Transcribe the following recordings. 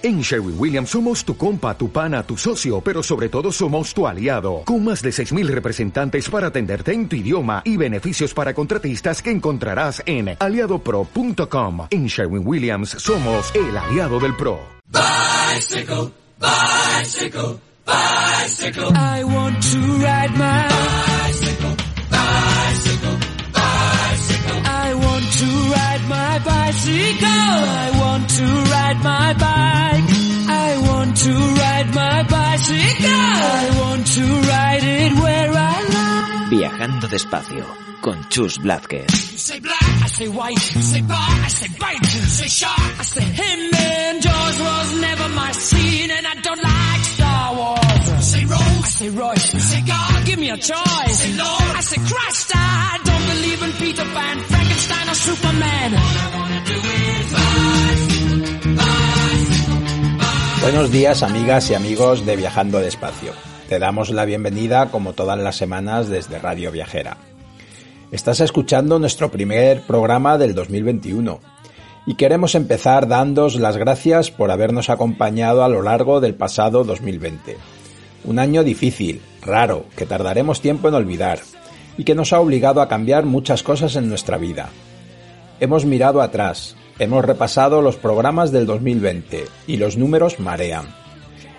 En Sherwin Williams somos tu compa, tu pana, tu socio, pero sobre todo somos tu aliado, con más de 6.000 representantes para atenderte en tu idioma y beneficios para contratistas que encontrarás en aliadopro.com. En Sherwin Williams somos el aliado del PRO. Bicycle, bicycle, bicycle. I want to ride my my bicycle. I want to ride my bike. I want to ride my bicycle. I want to ride it where I like. Viajando despacio con Chus Blázquez. You say black, I say white. You say bar, I say bite. You say shark, I say him. And Jaws was never my scene, and I don't like Star Wars. You say Rose, I say Royce. You say God, give me a choice. say Lord, I say Christ. I don't believe in Peter Pan, Frankenstein, or Superman. All I wanna do is bicycle, bicycle. Buenos días amigas y amigos de Viajando Despacio. Te damos la bienvenida como todas las semanas desde Radio Viajera. Estás escuchando nuestro primer programa del 2021 y queremos empezar dándos las gracias por habernos acompañado a lo largo del pasado 2020. Un año difícil, raro, que tardaremos tiempo en olvidar y que nos ha obligado a cambiar muchas cosas en nuestra vida. Hemos mirado atrás, hemos repasado los programas del 2020 y los números marean.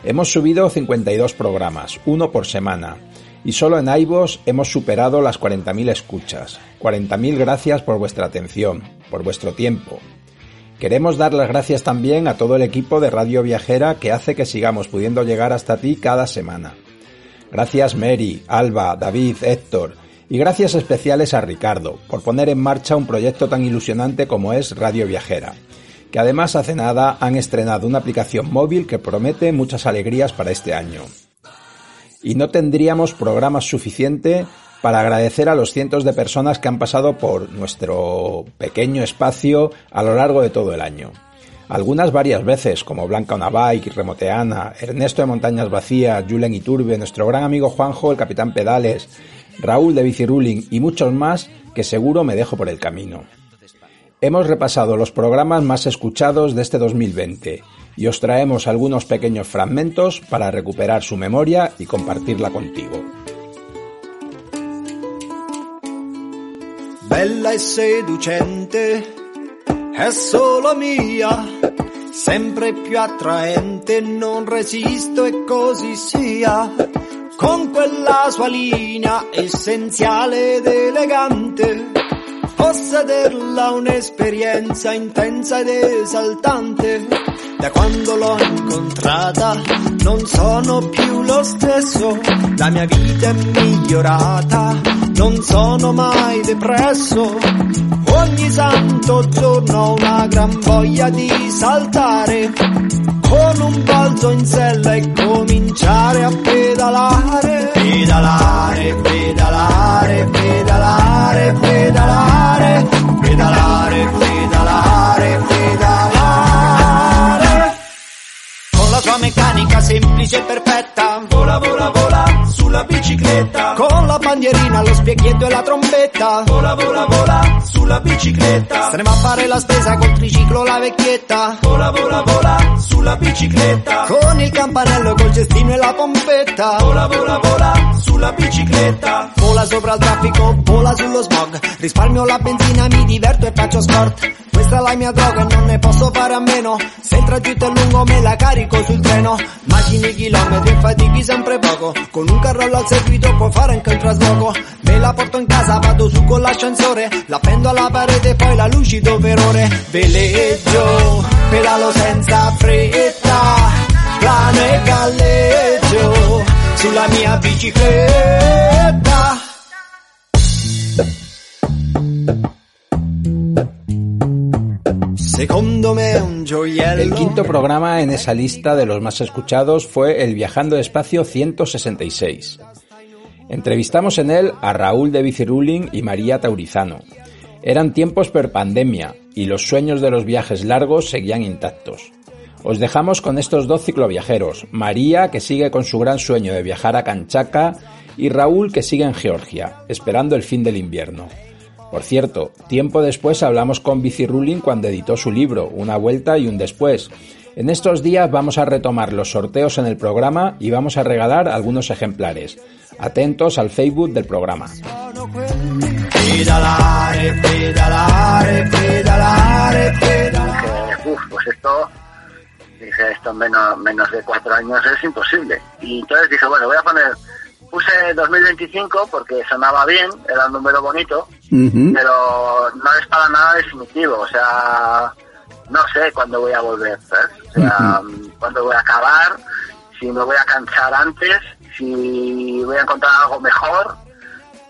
Hemos subido 52 programas, uno por semana, y solo en iVoox hemos superado las 40.000 escuchas. 40.000 gracias por vuestra atención, por vuestro tiempo. Queremos dar las gracias también a todo el equipo de Radio Viajera que hace que sigamos pudiendo llegar hasta ti cada semana. Gracias Mary, Alba, David, Héctor y gracias especiales a Ricardo por poner en marcha un proyecto tan ilusionante como es Radio Viajera, que además hace nada han estrenado una aplicación móvil que promete muchas alegrías para este año y no tendríamos programas suficiente para agradecer a los cientos de personas que han pasado por nuestro pequeño espacio a lo largo de todo el año. Algunas varias veces, como Blanca Onabike, Remoteana, Ernesto de Montañas Vacías, Julen Iturbe, nuestro gran amigo Juanjo, el Capitán Pedales, Raúl de Biciruling y muchos más que seguro me dejo por el camino. Hemos repasado los programas más escuchados de este 2020 y os traemos algunos pequeños fragmentos para recuperar su memoria y compartirla contigo. Bella e seducente, è solo mia, sempre più attraente, non resisto e così sia, con quella sua linea essenziale ed elegante, possederla un'esperienza intensa ed esaltante. Da quando l'ho incontrata non sono più lo stesso, la mia vita è migliorata, non sono mai depresso. Ogni santo giorno ho una gran voglia di saltare, con un balzo in sella e cominciare a pedalare. Pedalare, pedalare, pedalare, pedalare, pedalare, pedalare, pedalare sua meccanica semplice e perfetta. Vola, vola, vola sulla bicicletta. Con la bandierina, lo specchietto e la trombetta. Vola, vola, vola sulla bicicletta. Staremo a fare la spesa col triciclo la vecchietta. Vola, vola, vola sulla bicicletta. Con il campanello, col cestino e la pompetta. Vola, vola, vola sulla bicicletta. Vola sopra il traffico, vola sullo smog. Risparmio la benzina, mi diverto e faccio sport. Questa è la mia droga non ne posso fare a meno. Se il tragitto è lungo me la carico sul treno. Macini chilometri e fatichi sempre poco. Con un carrello al seguito può fare anche il trasloco. Me la porto in casa, vado su con l'ascensore. La pendo alla parete poi la lucido per ore. Veleggio, pedalo senza fretta. Plano e galleggio sulla mia bicicletta. El quinto programa en esa lista de los más escuchados fue el Viajando Despacio 166. Entrevistamos en él a Raúl de Biciruling y María Taurizano. Eran tiempos per pandemia y los sueños de los viajes largos seguían intactos. Os dejamos con estos dos cicloviajeros, María que sigue con su gran sueño de viajar a Kanchaka y Raúl que sigue en Georgia, esperando el fin del invierno. Por cierto, tiempo después hablamos con Biciruling cuando editó su libro, Una vuelta y un después, En estos días vamos a retomar los sorteos en el programa y vamos a regalar algunos ejemplares. Atentos al Facebook del programa. Uf, pues esto, dije, esto en menos, menos de cuatro años es imposible. Y entonces dije, bueno, voy a poner, puse 2025 porque sonaba bien, era un número bonito, pero no es para nada definitivo, o sea, no sé cuándo voy a volver, ¿sabes? O sea, cuándo voy a acabar, si me voy a cansar antes, si voy a encontrar algo mejor,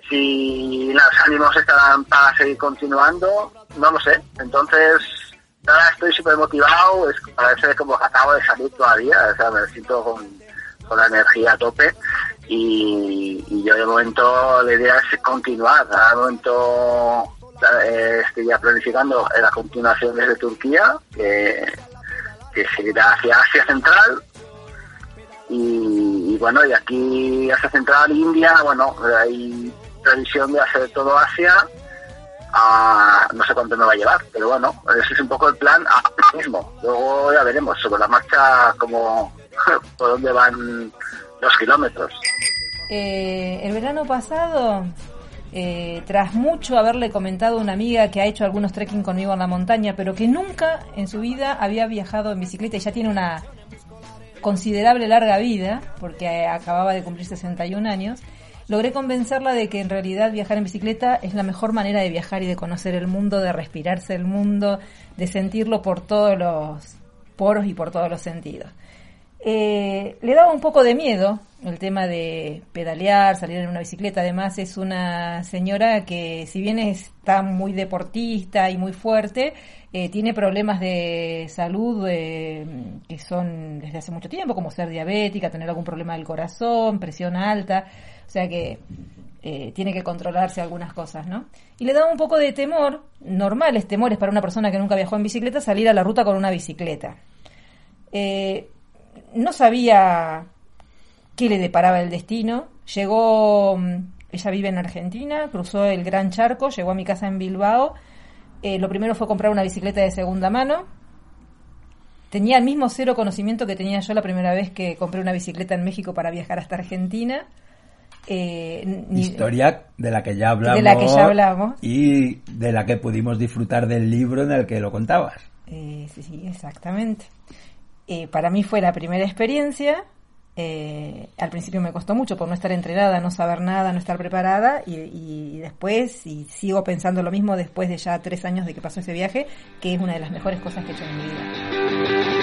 si los ánimos estarán para seguir continuando, no lo sé. Entonces, ahora estoy súper motivado, es, parece como que acabo de salir todavía, o sea, me siento con, con la energía a tope y, yo de momento la idea es continuar, de momento eh, estoy ya planificando la continuación desde Turquía, que, que seguirá hacia Asia Central. Y, bueno, y aquí Asia Central, India, bueno, hay previsión de hacer todo Asia, a, no sé cuánto me va a llevar, pero bueno, ese es un poco el plan ahora mismo. Luego ya veremos sobre la marcha como por dónde van los kilómetros. Eh, el verano pasado, eh, tras mucho haberle comentado a una amiga que ha hecho algunos trekking conmigo en la montaña, pero que nunca en su vida había viajado en bicicleta y ya tiene una considerable larga vida, porque acababa de cumplir 61 años, logré convencerla de que en realidad viajar en bicicleta es la mejor manera de viajar y de conocer el mundo, de respirarse el mundo, de sentirlo por todos los poros y por todos los sentidos. Eh, le daba un poco de miedo el tema de pedalear, salir en una bicicleta. Además es una señora que si bien está muy deportista y muy fuerte, eh, tiene problemas de salud eh, que son desde hace mucho tiempo, como ser diabética, tener algún problema del corazón, presión alta. O sea que tiene que controlarse algunas cosas, ¿no? Y le daba un poco de temor, normales temores para una persona que nunca viajó en bicicleta, salir a la ruta con una bicicleta. No sabía qué le deparaba el destino. Llegó, mm, ella vive en Argentina, cruzó el Gran Charco, llegó a mi casa en Bilbao. Eh, lo primero fue comprar una bicicleta de segunda mano. Tenía el mismo cero conocimiento que tenía yo la primera vez que compré una bicicleta en México para viajar hasta Argentina. Eh, Historia de la que ya hablamos. De la que ya hablamos. Y de la que pudimos disfrutar del libro en el que lo contabas. Eh, sí, sí, exactamente. Eh, para mí fue la primera experiencia. Eh, al principio me costó mucho por no estar entrenada, no saber nada, no estar preparada. Y, y después, y sigo pensando lo mismo después de ya tres años de que pasó ese viaje, que es una de las mejores cosas que he hecho en mi vida.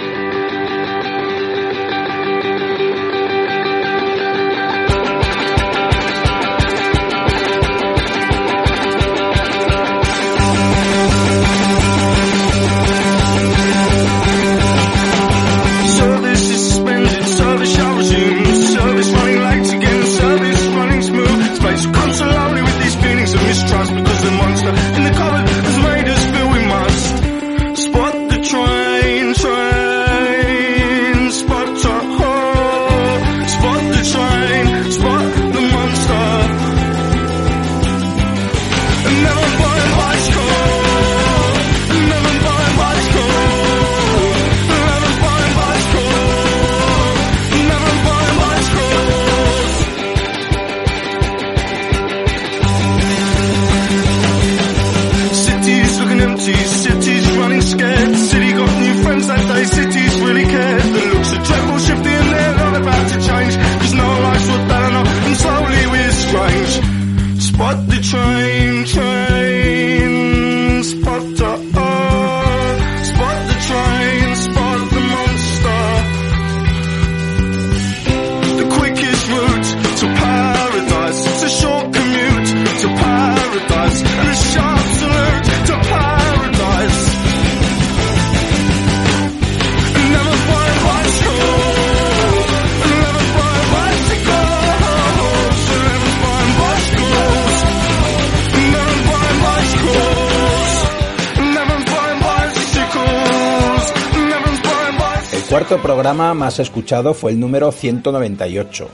Cuarto programa más escuchado fue el número 198.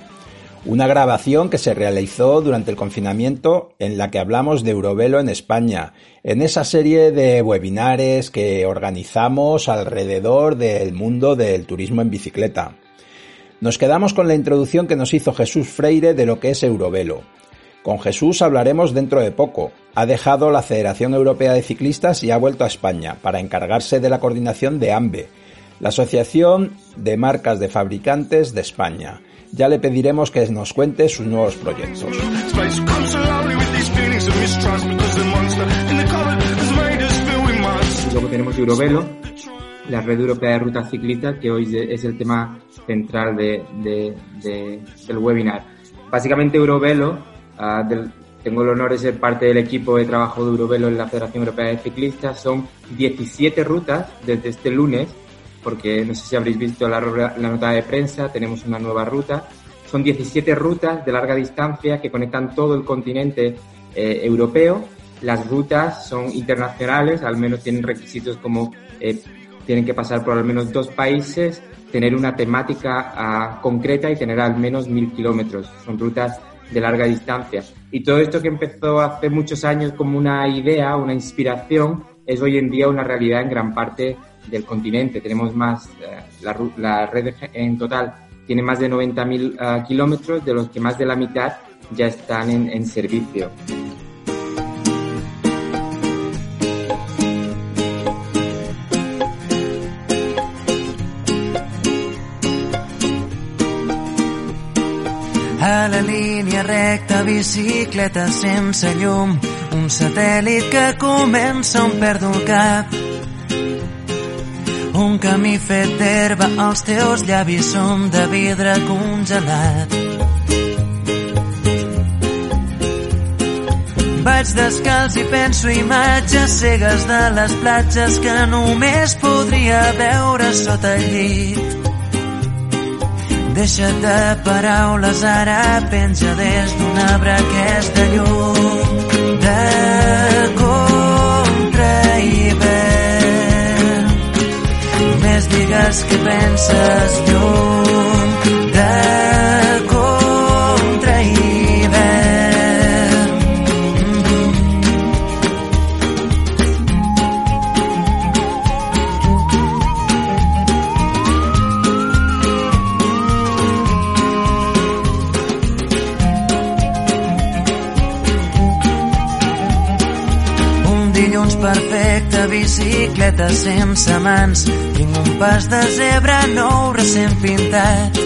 Una grabación que se realizó durante el confinamiento en la que hablamos de Eurovelo en España, en esa serie de webinares que organizamos alrededor del mundo del turismo en bicicleta. Nos quedamos con la introducción que nos hizo Jesús Freire de lo que es Eurovelo. Con Jesús hablaremos dentro de poco. Ha dejado la Federación Europea de Ciclistas y ha vuelto a España para encargarse de la coordinación de AMBE, la Asociación de Marcas de Fabricantes de España ya le pediremos que nos cuente sus nuevos proyectos. Luego tenemos Eurovelo, la red europea de rutas ciclistas, que hoy es el tema central de, del webinar. Básicamente Eurovelo, ah, tengo el honor de ser parte del equipo de trabajo de Eurovelo en la Federación Europea de Ciclistas, son 17 rutas desde este lunes porque no sé si habréis visto la, nota de prensa, tenemos una nueva ruta. Son 17 rutas de larga distancia que conectan todo el continente eh, europeo. Las rutas son internacionales, al menos tienen requisitos como eh, tienen que pasar por al menos dos países, tener una temática ah, concreta y tener al menos mil kilómetros. Son rutas de larga distancia. Y todo esto que empezó hace muchos años como una idea, una inspiración, es hoy en día una realidad en gran parte del continente. Tenemos más, eh, la, red en total tiene más de 90.000 ah, kilómetros, de los que más de la mitad ya están en, servicio. A la línia recta, bicicleta sense llum, un satèl·lit que comença on perdo un camí fet d'herba, els teus llavis són de vidre congelat. Vaig descalç i penso imatges cegues de les platges que només podria veure sota el llit. Deixa't de paraules, ara penja des d'un arbre que és de llum. Digues que penses lluny Dilluns perfecte, bicicleta sense mans, tinc un pas de zebra nou recent pintat.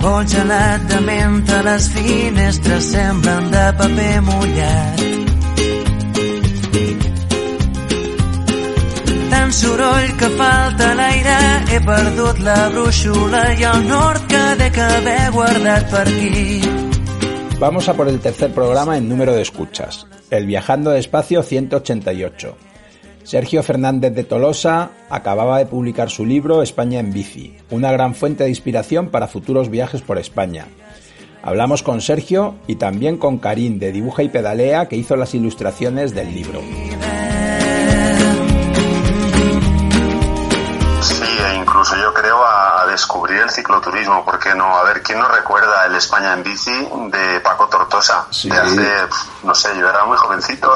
Vol gelat de menta, les finestres semblen de paper mullat. Tant soroll que falta l'aire, he perdut la brúixola i el nord que dec haver guardat per aquí. Vamos a por el tercer programa en número de escuchas, el Viajando Despacio 188. Sergio Fernández de Tolosa acababa de publicar su libro España en bici, una gran fuente de inspiración para futuros viajes por España. Hablamos con Sergio y también con Karim de Dibuja y Pedalea que hizo las ilustraciones del libro. El cicloturismo, ¿por qué no? A ver, ¿quién nos recuerda el España en bici de Paco Tortosa? De hace, no sé, yo era muy jovencito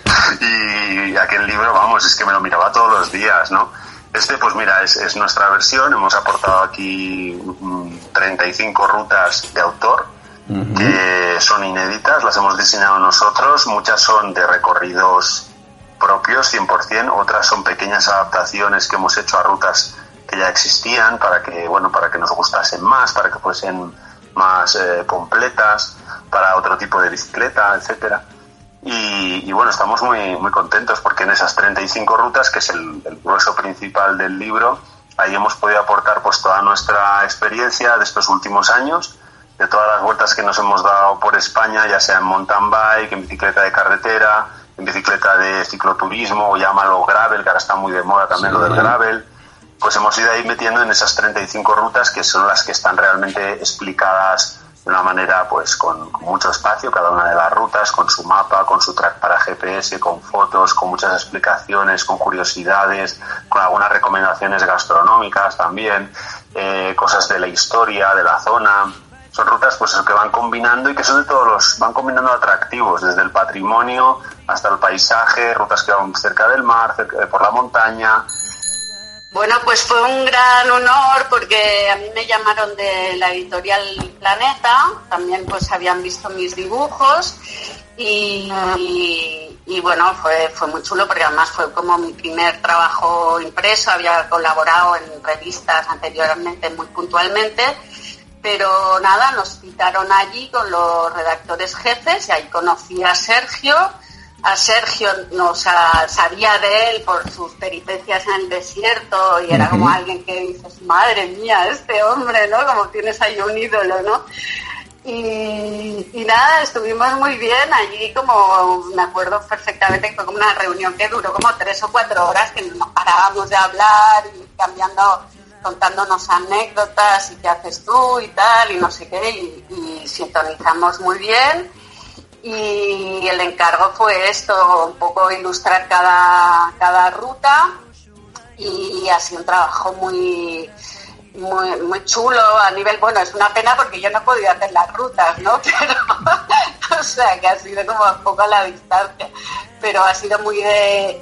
y aquel libro, vamos, es que me lo miraba todos los días, ¿no? Este, pues mira, es, es nuestra versión, hemos aportado aquí 35 mm, rutas de autor que son inéditas, las hemos diseñado nosotros, muchas son de recorridos propios 100%, otras son pequeñas adaptaciones que hemos hecho a rutas que ya existían para que, bueno, para que nos gustasen más, para que fuesen más eh, completas, para otro tipo de bicicleta, etcétera. Y, bueno, estamos muy, muy contentos porque en esas 35 rutas, que es el, el, grueso principal del libro, ahí hemos podido aportar pues toda nuestra experiencia de estos últimos años, de todas las vueltas que nos hemos dado por España, ya sea en mountain bike, en bicicleta de carretera, en bicicleta de cicloturismo, o llámalo gravel, que ahora está muy de moda también lo del gravel, pues hemos ido ahí metiendo en esas 35 rutas que son las que están realmente explicadas de una manera pues con, mucho espacio cada una de las rutas, con su mapa, con su track para GPS, con fotos, con muchas explicaciones, con curiosidades, con algunas recomendaciones gastronómicas también, eh, cosas de la historia, de la zona. son rutas pues que van combinando y que son de todos los, van combinando atractivos, desde el patrimonio hasta el paisaje, rutas que van cerca del mar, cerca, por la montaña. Bueno, pues fue un gran honor porque a mí me llamaron de la editorial Planeta, también pues habían visto mis dibujos y, y, bueno, fue, fue muy chulo porque además fue como mi primer trabajo impreso, había colaborado en revistas anteriormente muy puntualmente pero nada, nos citaron allí con los redactores jefes y ahí conocí a Sergio. A Sergio no sabía de él por sus peripecias en el desierto y era como alguien que dices, madre mía, este hombre, ¿no? Como tienes ahí un ídolo, ¿no? Y, y, nada, estuvimos muy bien allí, como me acuerdo perfectamente que fue como una reunión que duró como tres o cuatro horas, que nos parábamos de hablar y cambiando contándonos anécdotas y qué haces tú y tal, y no sé qué, y, sintonizamos muy bien. Y el encargo fue esto, un poco ilustrar cada, cada ruta y ha sido un trabajo muy, muy, muy chulo a nivel, bueno, es una pena porque yo no he podido hacer las rutas, ¿no? Pero, o sea, que ha sido como un poco a la distancia, pero ha sido muy de,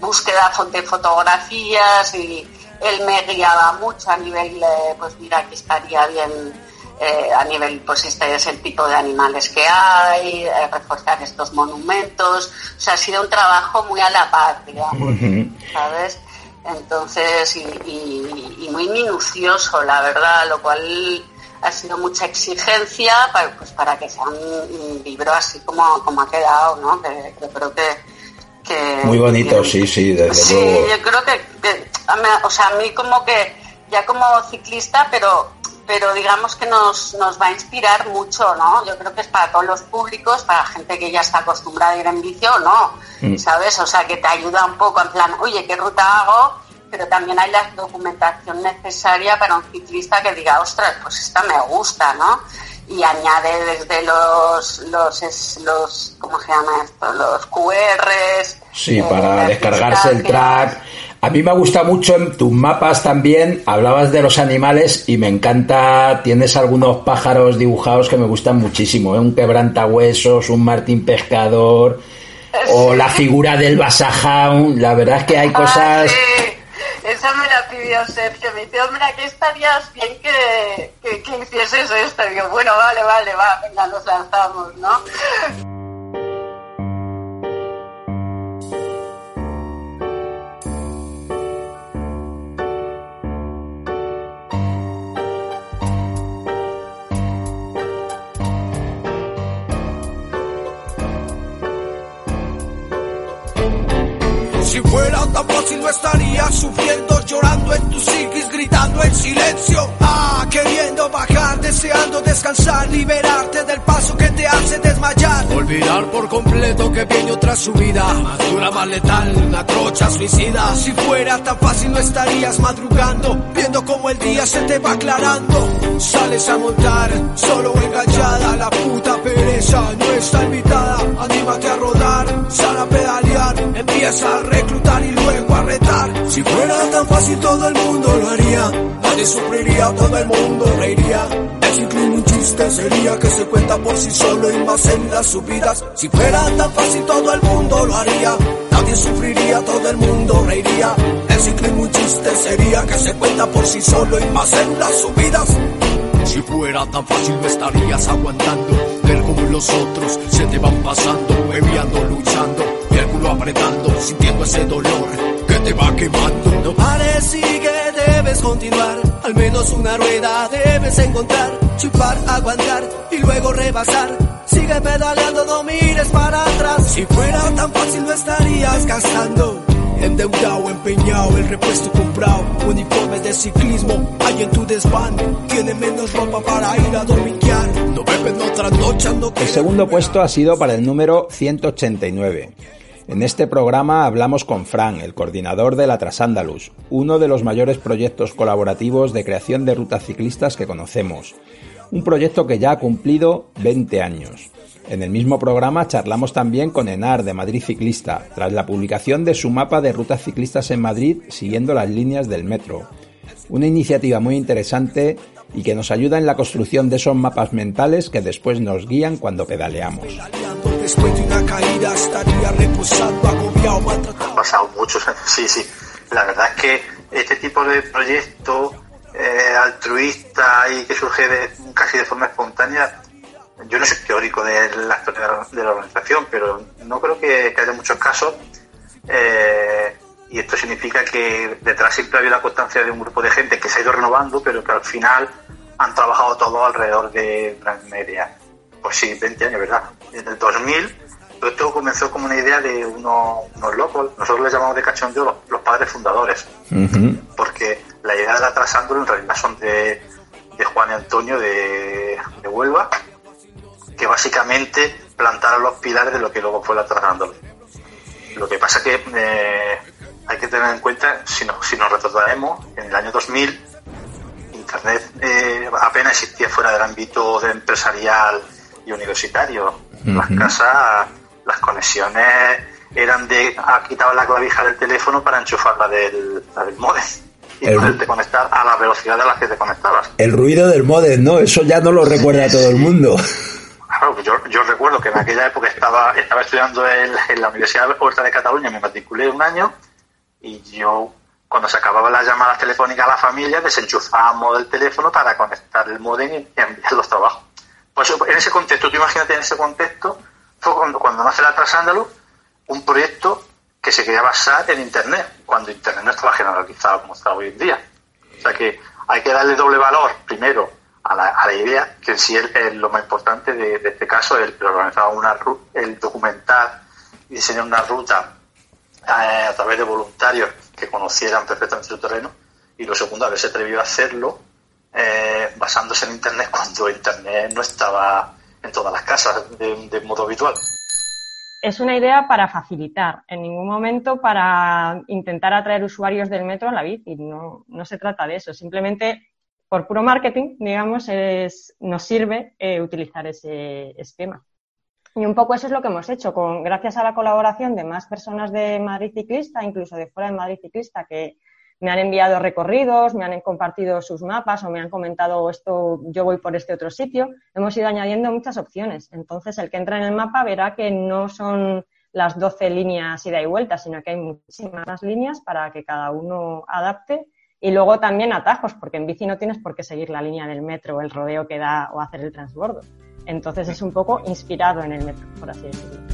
búsqueda de fotografías y él me guiaba mucho a nivel, pues mira, aquí estaría bien eh, a nivel, pues este es el tipo de animales que hay, eh, reforzar estos monumentos, o sea, ha sido un trabajo muy a la par, digamos, ¿sabes? Entonces, y, muy minucioso, la verdad, lo cual ha sido mucha exigencia para, pues, para que sea un libro así como, como ha quedado, ¿no? Que, creo que, Muy bonito, sí, sí, desde sí, yo creo que, o sea, a mí como que, ya como ciclista, pero pero digamos que nos, nos va a inspirar mucho, ¿no? Yo creo que es para todos los públicos, para gente que ya está acostumbrada a ir en bici o no, mm. ¿sabes? O sea, que te ayuda un poco en plan, oye, ¿qué ruta hago? Pero también hay la documentación necesaria para un ciclista que diga, ostras, pues esta me gusta, ¿no? Y añade desde los, los, los ¿cómo se llama esto? Los QRs. Sí, para eh, descargarse el track a mí me gusta mucho en tus mapas también, hablabas de los animales y me encanta, tienes algunos pájaros dibujados que me gustan muchísimo, ¿eh? un quebrantahuesos, un martín pescador o la figura del basajaun, la verdad es que hay ah, cosas... Esa me la pidió Sergio, me dice, hombre, aquí estarías bien que, que, que hicieses esto. Y bueno, vale, vale, va, venga, nos lanzamos, ¿no? Si fuera tan fácil no estaría sufriendo, llorando en tu psiquis, gritando en silencio. Ah, queriendo bajar, deseando descansar, liberarte del paso que te hace desmayar. Olvidar por completo que viene otra subida, más dura, más letal, una trocha suicida. Si fuera tan fácil no estarías madrugando, viendo como el día se te va aclarando. Sales a montar, solo enganchada, la puta pereza no está invitada. Anímate a rodar, sal a pedalear, empieza a reclutar y luego a retar. Si fuera tan fácil todo el mundo lo haría, nadie sufriría, todo el mundo reiría. El ciclismo un chiste sería que se cuenta por sí solo y más en las subidas. Si fuera tan fácil todo el mundo lo haría, nadie sufriría, todo el mundo reiría. El ciclismo un chiste sería que se cuenta por sí solo y más en las subidas. Si fuera tan fácil no estarías aguantando ver como los otros se te van pasando, bebiendo, luchando y el culo apretando, sintiendo ese dolor que te va quemando. No pares, sigue, debes continuar. Al menos una rueda debes encontrar, chupar, aguantar y luego rebasar. Sigue pedaleando, no mires para atrás. Si fuera tan fácil no estarías gastando Endeudado, empeñado, el repuesto comprado, uniformes de ciclismo, hay en tu desván, tiene menos ropa para ir a dominguear, no beben otra noche, no El segundo puesto ha sido para el número 189. En este programa hablamos con Fran, el coordinador de la Trasandalus, uno de los mayores proyectos colaborativos de creación de rutas ciclistas que conocemos. Un proyecto que ya ha cumplido 20 años. En el mismo programa charlamos también con Enar de Madrid Ciclista, tras la publicación de su mapa de rutas ciclistas en Madrid siguiendo las líneas del metro. Una iniciativa muy interesante y que nos ayuda en la construcción de esos mapas mentales que después nos guían cuando pedaleamos. Han pasado muchos sí, sí. La verdad es que este tipo de proyecto eh, altruista y que surge de, casi de forma espontánea, yo no soy teórico de la historia de la organización, pero no creo que, haya muchos casos. Eh, y esto significa que detrás siempre había la constancia de un grupo de gente que se ha ido renovando, pero que al final han trabajado todo alrededor de una media. Pues sí, 20 años, ¿verdad? En el 2000 todo esto comenzó como una idea de unos, locos, nosotros les llamamos de cachondeo los, los padres fundadores, porque la idea de la Trasándolo en realidad son de, Juan y Antonio de, Huelva, que básicamente plantaron los pilares de lo que luego fue la Trasándolo. Lo que pasa que eh, hay que tener en cuenta, si, si nos retrocedemos, en el año 2000 Internet eh, apenas existía fuera del ámbito de empresarial y universitario. Las casas, las conexiones eran de ah, quitar la clavija del teléfono para enchufarla del, del modem y poderte conectar a la velocidad de la que te conectabas. El ruido del modem, ¿no? Eso ya no lo recuerda todo el mundo. Claro, yo, yo recuerdo que en aquella época estaba, estaba estudiando en, en la Universidad Huerta de Cataluña, me matriculé un año y yo cuando se acababan las llamadas telefónicas a la familia, desenchufábamos el teléfono para conectar el modem y enviar los trabajos. Pues en ese contexto, tú imagínate en ese contexto, fue cuando, cuando nace la Trasándalo, un proyecto que se quería basar en Internet, cuando Internet no estaba generalizado como está hoy en día. O sea que hay que darle doble valor, primero, a la, a la idea, que en sí es, lo más importante de, este caso, el, organizar una, el documentar y diseñar una ruta eh, a través de voluntarios que conocieran perfectamente su terreno y lo segundo, haberse atrevido a hacerlo eh, basándose en Internet cuando Internet no estaba en todas las casas de, modo habitual. Es una idea para facilitar, en ningún momento para intentar atraer usuarios del metro a la bici. No, no se trata de eso. Simplemente por puro marketing, digamos, es, nos sirve eh, utilizar ese esquema. Y un poco eso es lo que hemos hecho, con, gracias a la colaboración de más personas de Madrid Ciclista, incluso de fuera de Madrid Ciclista, que me han enviado recorridos, me han compartido sus mapas o me han comentado esto, yo voy por este otro sitio. Hemos ido añadiendo muchas opciones. Entonces, el que entra en el mapa verá que no son las 12 líneas ida y vuelta, sino que hay muchísimas líneas para que cada uno adapte. Y luego también atajos, porque en bici no tienes por qué seguir la línea del metro, el rodeo que da o hacer el transbordo. Entonces es un poco inspirado en el metro, por así decirlo.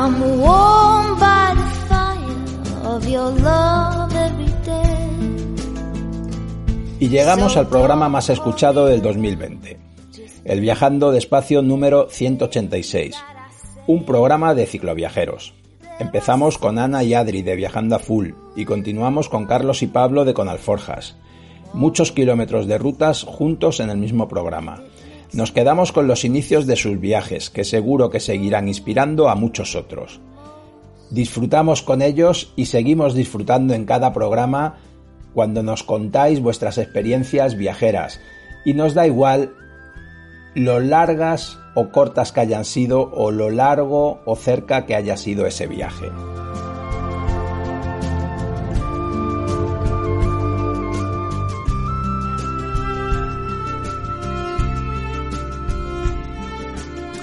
I'm warm by y llegamos al programa más escuchado del 2020, el Viajando Despacio número 186, un programa de cicloviajeros. Empezamos con Ana y Adri de Viajando a Full y continuamos con Carlos y Pablo de Conalforjas. Muchos kilómetros de rutas juntos en el mismo programa. Nos quedamos con los inicios de sus viajes, que seguro que seguirán inspirando a muchos otros disfrutamos con ellos y seguimos disfrutando en cada programa cuando nos contáis vuestras experiencias viajeras y nos da igual lo largas o cortas que hayan sido o lo largo o cerca que haya sido ese viaje.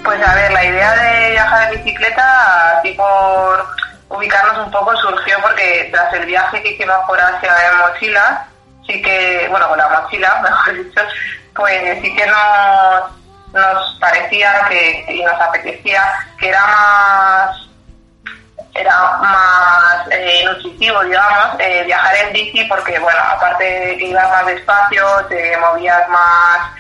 Pues a ver, la idea de viajar en bicicleta, así por ubicarnos un poco, surgió porque tras el viaje que hicimos por Asia en mochila, sí que, bueno, con la mochila, mejor dicho, pues sí que nos, nos parecía que, y nos apetecía que era más era más eh, nutritivo, digamos, eh, viajar en bici porque, bueno, aparte de que ibas más despacio, te movías más,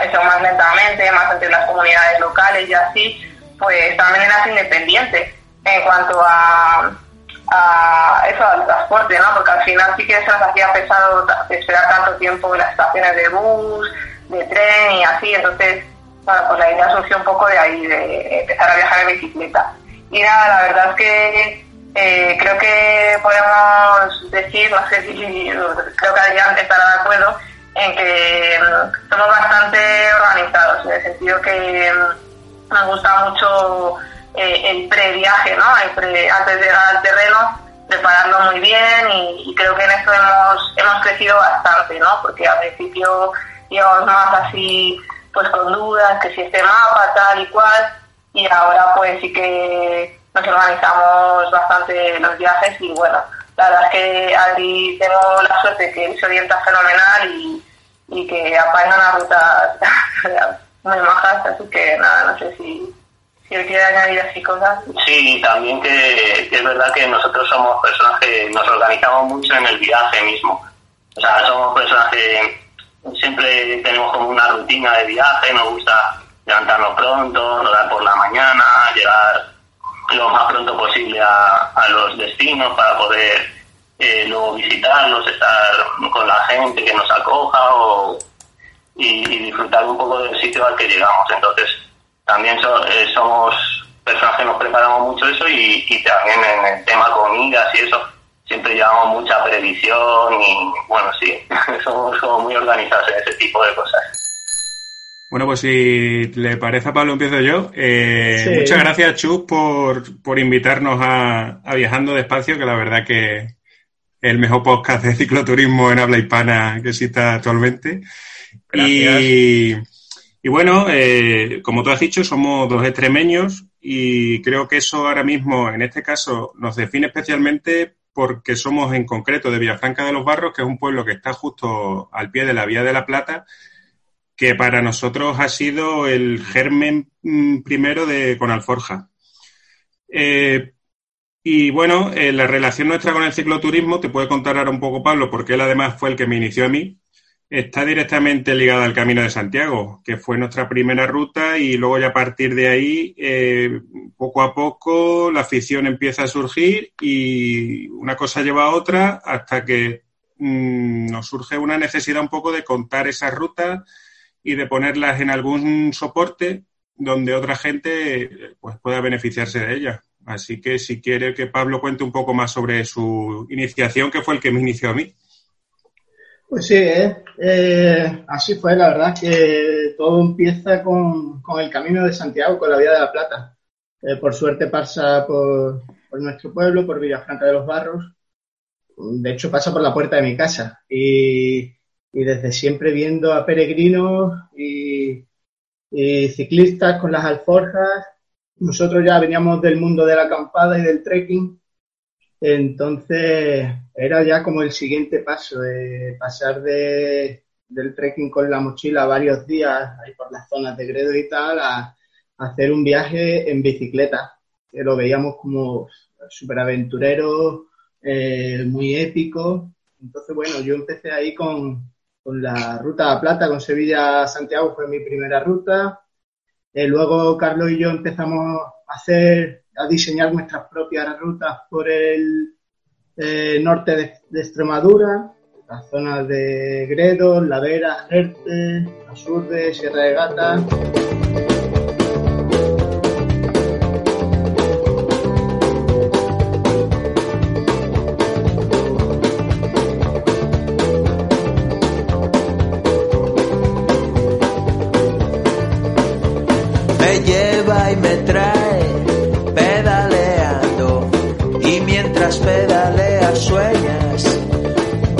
eso, más lentamente, más entre las comunidades locales y así, pues también eras independiente en cuanto a, a eso, al transporte, ¿no? Porque al final sí que se nos hacía pesado esperar tanto tiempo en las estaciones de bus, de tren y así, entonces, bueno, pues la idea surgió un poco de ahí, de empezar a viajar en bicicleta. Y nada, la verdad es que eh, creo que podemos decir, no sé si creo que Adrián estará de acuerdo, en que mm, somos bastante organizados, en el sentido que mm, nos gusta mucho eh, el previaje, ¿no? antes de llegar al terreno, prepararlo muy bien y, creo que en eso hemos, hemos crecido bastante, ¿no? Porque al principio íbamos más así, pues con dudas, que si este mapa, tal y cual, y ahora pues sí que nos organizamos bastante los viajes y bueno, la verdad es que Adri tengo la suerte que se orienta fenomenal y, y que apaña una ruta muy majas, así que nada, no sé si, si él quiere añadir así cosas. Sí, también que, que, es verdad que nosotros somos personas que nos organizamos mucho en el viaje mismo. O sea, somos personas que siempre tenemos como una rutina de viaje, nos gusta levantarnos pronto, rodar por la mañana, llegar lo más pronto posible a, a los destinos para poder eh, luego visitarlos, estar con la gente que nos acoja o, y, disfrutar un poco del sitio al que llegamos. Entonces, también eh, somos personas que nos preparamos mucho eso y, también en el tema comidas y eso siempre llevamos mucha previsión y bueno, sí, somos, somos muy organizados en ese tipo de cosas. Bueno, pues si le parece a Pablo, empiezo yo. Eh, muchas gracias, Chus, por, por invitarnos a, Viajando Despacio, que la verdad que es el mejor podcast de cicloturismo en habla hispana que existe actualmente. Y, y, bueno, eh, como tú has dicho, somos dos extremeños y creo que eso ahora mismo, en este caso, nos define especialmente porque somos en concreto de Villafranca de los Barros, que es un pueblo que está justo al pie de la Vía de la Plata que para nosotros ha sido el germen mm, primero de con Alforja. Eh, y bueno, eh, la relación nuestra con el cicloturismo, te puede contar ahora un poco Pablo, porque él además fue el que me inició a mí, está directamente ligada al Camino de Santiago, que fue nuestra primera ruta y luego ya a partir de ahí, eh, poco a poco, la afición empieza a surgir y una cosa lleva a otra hasta que mm, nos surge una necesidad un poco de contar esas rutas y de ponerlas en algún soporte donde otra gente pues, pueda beneficiarse de ellas. Así que si quiere que Pablo cuente un poco más sobre su iniciación, que fue el que me inició a mí. Pues sí, ¿eh? Eh, así fue, la verdad que todo empieza con, con, el Camino de Santiago, con la Vía de la Plata. Eh, por suerte pasa por, por, nuestro pueblo, por Villafranca de los Barros. De hecho, pasa por la puerta de mi casa. Y y desde siempre viendo a peregrinos y, ciclistas con las alforjas. Nosotros ya veníamos del mundo de la acampada y del trekking, entonces era ya como el siguiente paso, de pasar de, del trekking con la mochila varios días ahí por las zonas de Gredo y tal a, hacer un viaje en bicicleta, que lo veíamos como súper aventurero, eh, muy épico. Entonces, bueno, yo empecé ahí con, con la ruta a Plata, con Sevilla-Santiago fue mi primera ruta. Eh, luego Carlos y yo empezamos a hacer, a diseñar nuestras propias rutas por el eh, norte de, Extremadura, las zonas de Gredos, Lavera, Jerte, Asurde, Sierra de Gata.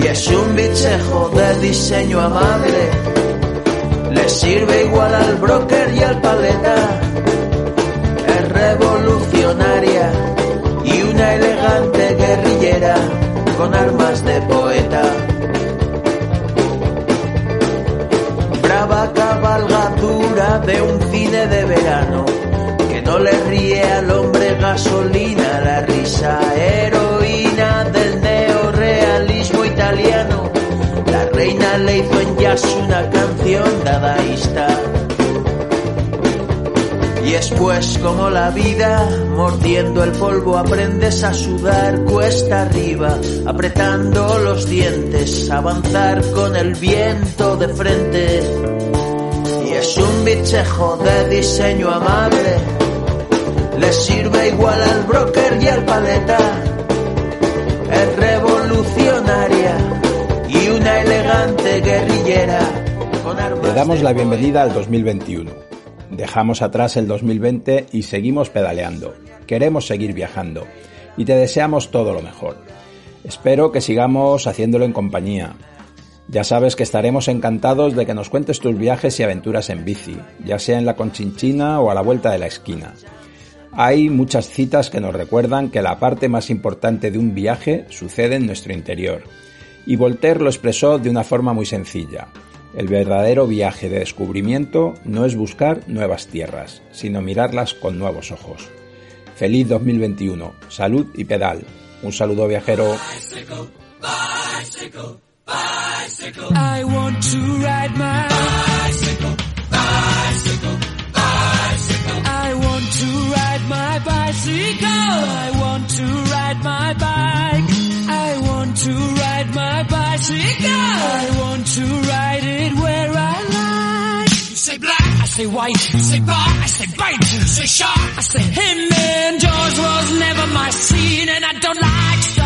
Y es un bichejo de diseño amable, le sirve igual al broker y al paleta. Es revolucionaria y una elegante guerrillera con armas de poeta. Brava cabalgadura de un cine de verano que no le ríe al hombre gasolina Y después como la vida, mordiendo el polvo aprendes a sudar cuesta arriba, apretando los dientes, avanzar con el viento de frente. Y es un bichejo de diseño amable, le sirve igual al broker y al paleta. Es revolucionaria y una elegante guerrillera. Damos la bienvenida al 2021. Dejamos atrás el 2020 y seguimos pedaleando. Queremos seguir viajando y te deseamos todo lo mejor. Espero que sigamos haciéndolo en compañía. Ya sabes que estaremos encantados de que nos cuentes tus viajes y aventuras en bici, ya sea en la Conchinchina o a la vuelta de la esquina. Hay muchas citas que nos recuerdan que la parte más importante de un viaje sucede en nuestro interior. Y Voltaire lo expresó de una forma muy sencilla. El verdadero viaje de descubrimiento no es buscar nuevas tierras, sino mirarlas con nuevos ojos. Feliz 2021, salud y pedal. Un saludo viajero. I want to ride my bike. Want to ride my bicycle. I want to ride it where I like. You say black, I say white. You say bar, I say bite. You say shark, I say him. And Jaws was never my scene, and I don't like.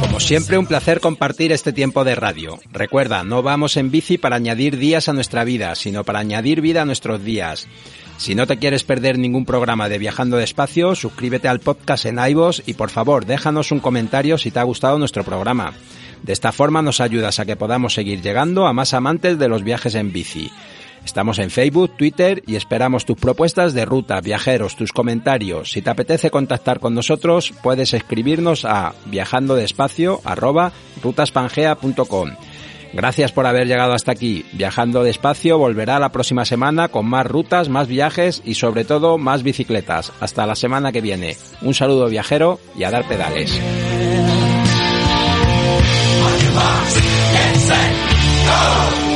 Como siempre, un placer compartir este tiempo de radio. Recuerda, no vamos en bici para añadir días a nuestra vida, sino para añadir vida a nuestros días. Si no te quieres perder ningún programa de Viajando Despacio, suscríbete al podcast en iVoox y por favor déjanos un comentario si te ha gustado nuestro programa. De esta forma nos ayudas a que podamos seguir llegando a más amantes de los viajes en bici. Estamos en Facebook, Twitter y esperamos tus propuestas de ruta, viajeros, tus comentarios. Si te apetece contactar con nosotros, puedes escribirnos a viajandodespacio@rutaspangea.com. Gracias por haber llegado hasta aquí. Viajando despacio volverá la próxima semana con más rutas, más viajes y sobre todo más bicicletas. Hasta la semana que viene. Un saludo viajero y a dar pedales. box. Get set, go!